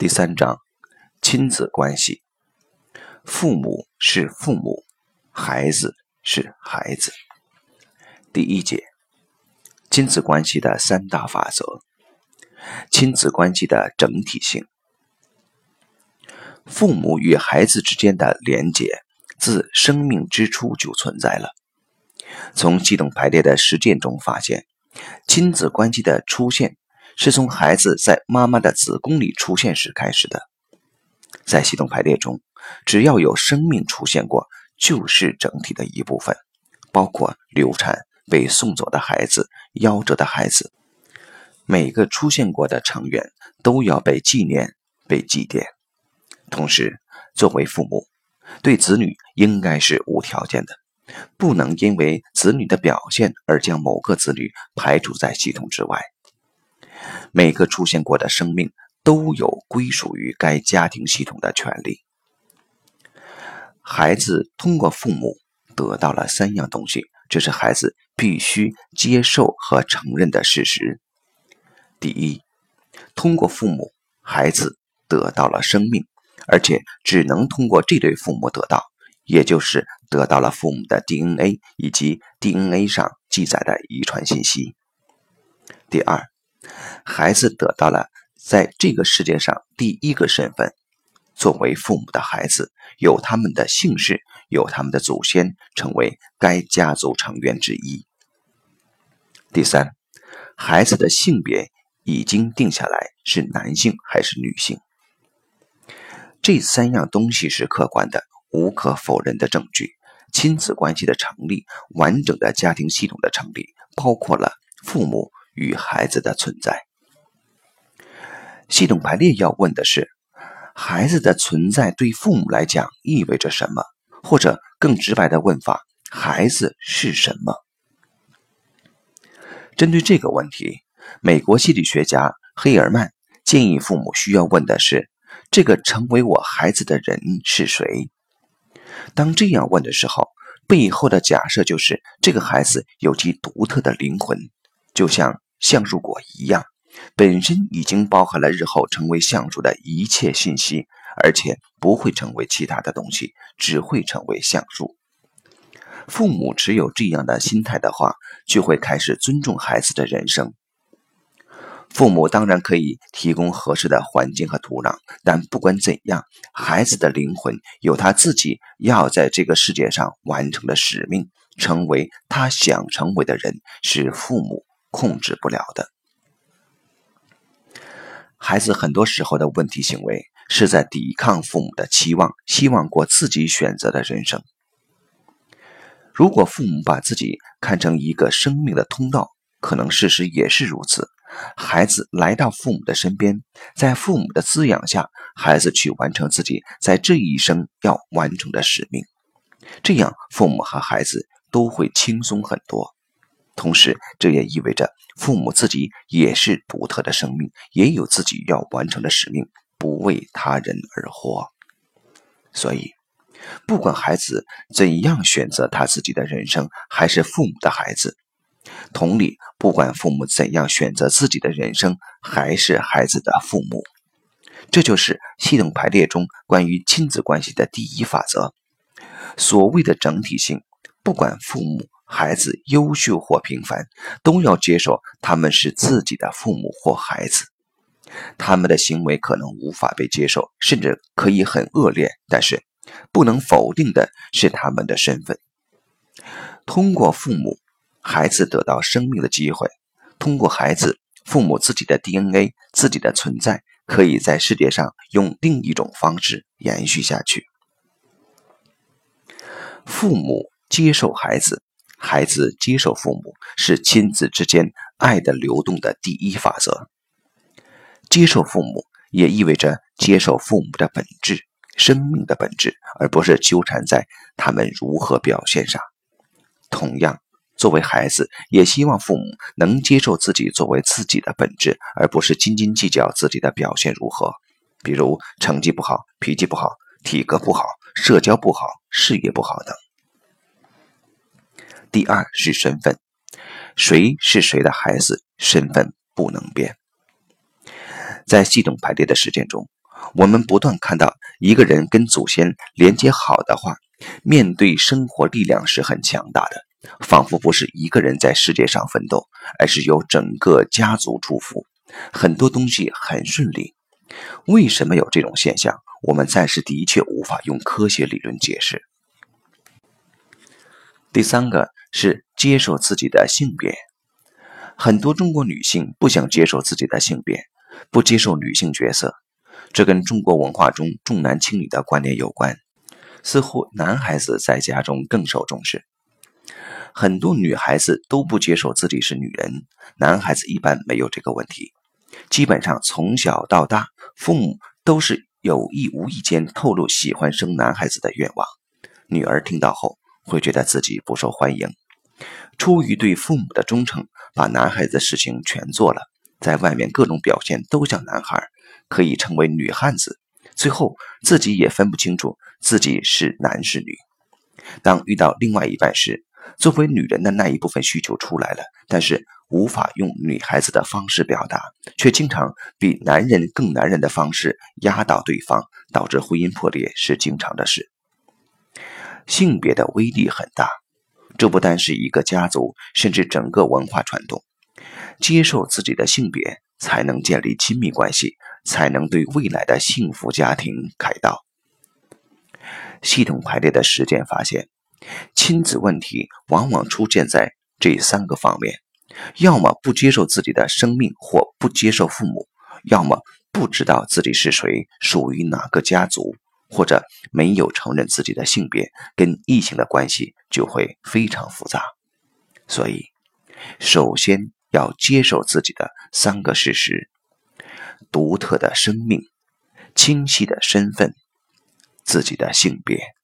第三章，亲子关系。父母是父母，孩子是孩子。第一节，亲子关系的三大法则。亲子关系的整体性。父母与孩子之间的连结，自生命之初就存在了。从系统排列的实践中发现，亲子关系的出现。是从孩子在妈妈的子宫里出现时开始的。在系统排列中，只要有生命出现过，就是整体的一部分，包括流产、被送走的孩子、夭折的孩子。每个出现过的成员都要被纪念、被祭奠。同时，作为父母，对子女应该是无条件的，不能因为子女的表现而将某个子女排除在系统之外。每个出现过的生命都有归属于该家庭系统的权利。孩子通过父母得到了三样东西，这是孩子必须接受和承认的事实。第一，通过父母，孩子得到了生命，而且只能通过这对父母得到，也就是得到了父母的 DNA 以及 DNA 上记载的遗传信息。第二。孩子得到了在这个世界上第一个身份，作为父母的孩子有他们的姓氏，有他们的祖先，成为该家族成员之一。第三，孩子的性别已经定下来，是男性还是女性。这三样东西是客观的、无可否认的证据。亲子关系的成立，完整的家庭系统的成立，包括了父母与孩子的存在。系统排列要问的是：孩子的存在对父母来讲意味着什么？或者更直白的问法：孩子是什么？针对这个问题，美国心理学家黑尔曼建议父母需要问的是：这个成为我孩子的人是谁？当这样问的时候，背后的假设就是这个孩子有其独特的灵魂，就像橡树果一样。本身已经包含了日后成为橡树的一切信息，而且不会成为其他的东西，只会成为橡树。父母持有这样的心态的话，就会开始尊重孩子的人生。父母当然可以提供合适的环境和土壤，但不管怎样，孩子的灵魂有他自己要在这个世界上完成的使命，成为他想成为的人，是父母控制不了的。孩子很多时候的问题行为是在抵抗父母的期望，希望过自己选择的人生。如果父母把自己看成一个生命的通道，可能事实也是如此。孩子来到父母的身边，在父母的滋养下，孩子去完成自己在这一生要完成的使命，这样父母和孩子都会轻松很多。同时，这也意味着父母自己也是独特的生命，也有自己要完成的使命，不为他人而活。所以，不管孩子怎样选择他自己的人生，还是父母的孩子；同理，不管父母怎样选择自己的人生，还是孩子的父母。这就是系统排列中关于亲子关系的第一法则：所谓的整体性，不管父母。孩子优秀或平凡，都要接受他们是自己的父母或孩子。他们的行为可能无法被接受，甚至可以很恶劣，但是不能否定的是他们的身份。通过父母，孩子得到生命的机会；通过孩子，父母自己的 DNA、自己的存在，可以在世界上用另一种方式延续下去。父母接受孩子。孩子接受父母是亲子之间爱的流动的第一法则。接受父母也意味着接受父母的本质、生命的本质，而不是纠缠在他们如何表现上。同样，作为孩子，也希望父母能接受自己作为自己的本质，而不是斤斤计较自己的表现如何，比如成绩不好、脾气不好、体格不好、社交不好、事业不好等。第二是身份，谁是谁的孩子，身份不能变。在系统排列的实践中，我们不断看到一个人跟祖先连接好的话，面对生活力量是很强大的，仿佛不是一个人在世界上奋斗，而是由整个家族祝福，很多东西很顺利。为什么有这种现象？我们暂时的确无法用科学理论解释。第三个是接受自己的性别，很多中国女性不想接受自己的性别，不接受女性角色，这跟中国文化中重男轻女的观念有关。似乎男孩子在家中更受重视，很多女孩子都不接受自己是女人，男孩子一般没有这个问题。基本上从小到大，父母都是有意无意间透露喜欢生男孩子的愿望，女儿听到后。会觉得自己不受欢迎，出于对父母的忠诚，把男孩子事情全做了，在外面各种表现都像男孩，可以成为女汉子。最后自己也分不清楚自己是男是女。当遇到另外一半时，作为女人的那一部分需求出来了，但是无法用女孩子的方式表达，却经常比男人更男人的方式压倒对方，导致婚姻破裂是经常的事。性别的威力很大，这不单是一个家族，甚至整个文化传统。接受自己的性别，才能建立亲密关系，才能对未来的幸福家庭开道。系统排列的实践发现，亲子问题往往出现在这三个方面：要么不接受自己的生命，或不接受父母；要么不知道自己是谁，属于哪个家族。或者没有承认自己的性别，跟异性的关系就会非常复杂。所以，首先要接受自己的三个事实：独特的生命、清晰的身份、自己的性别。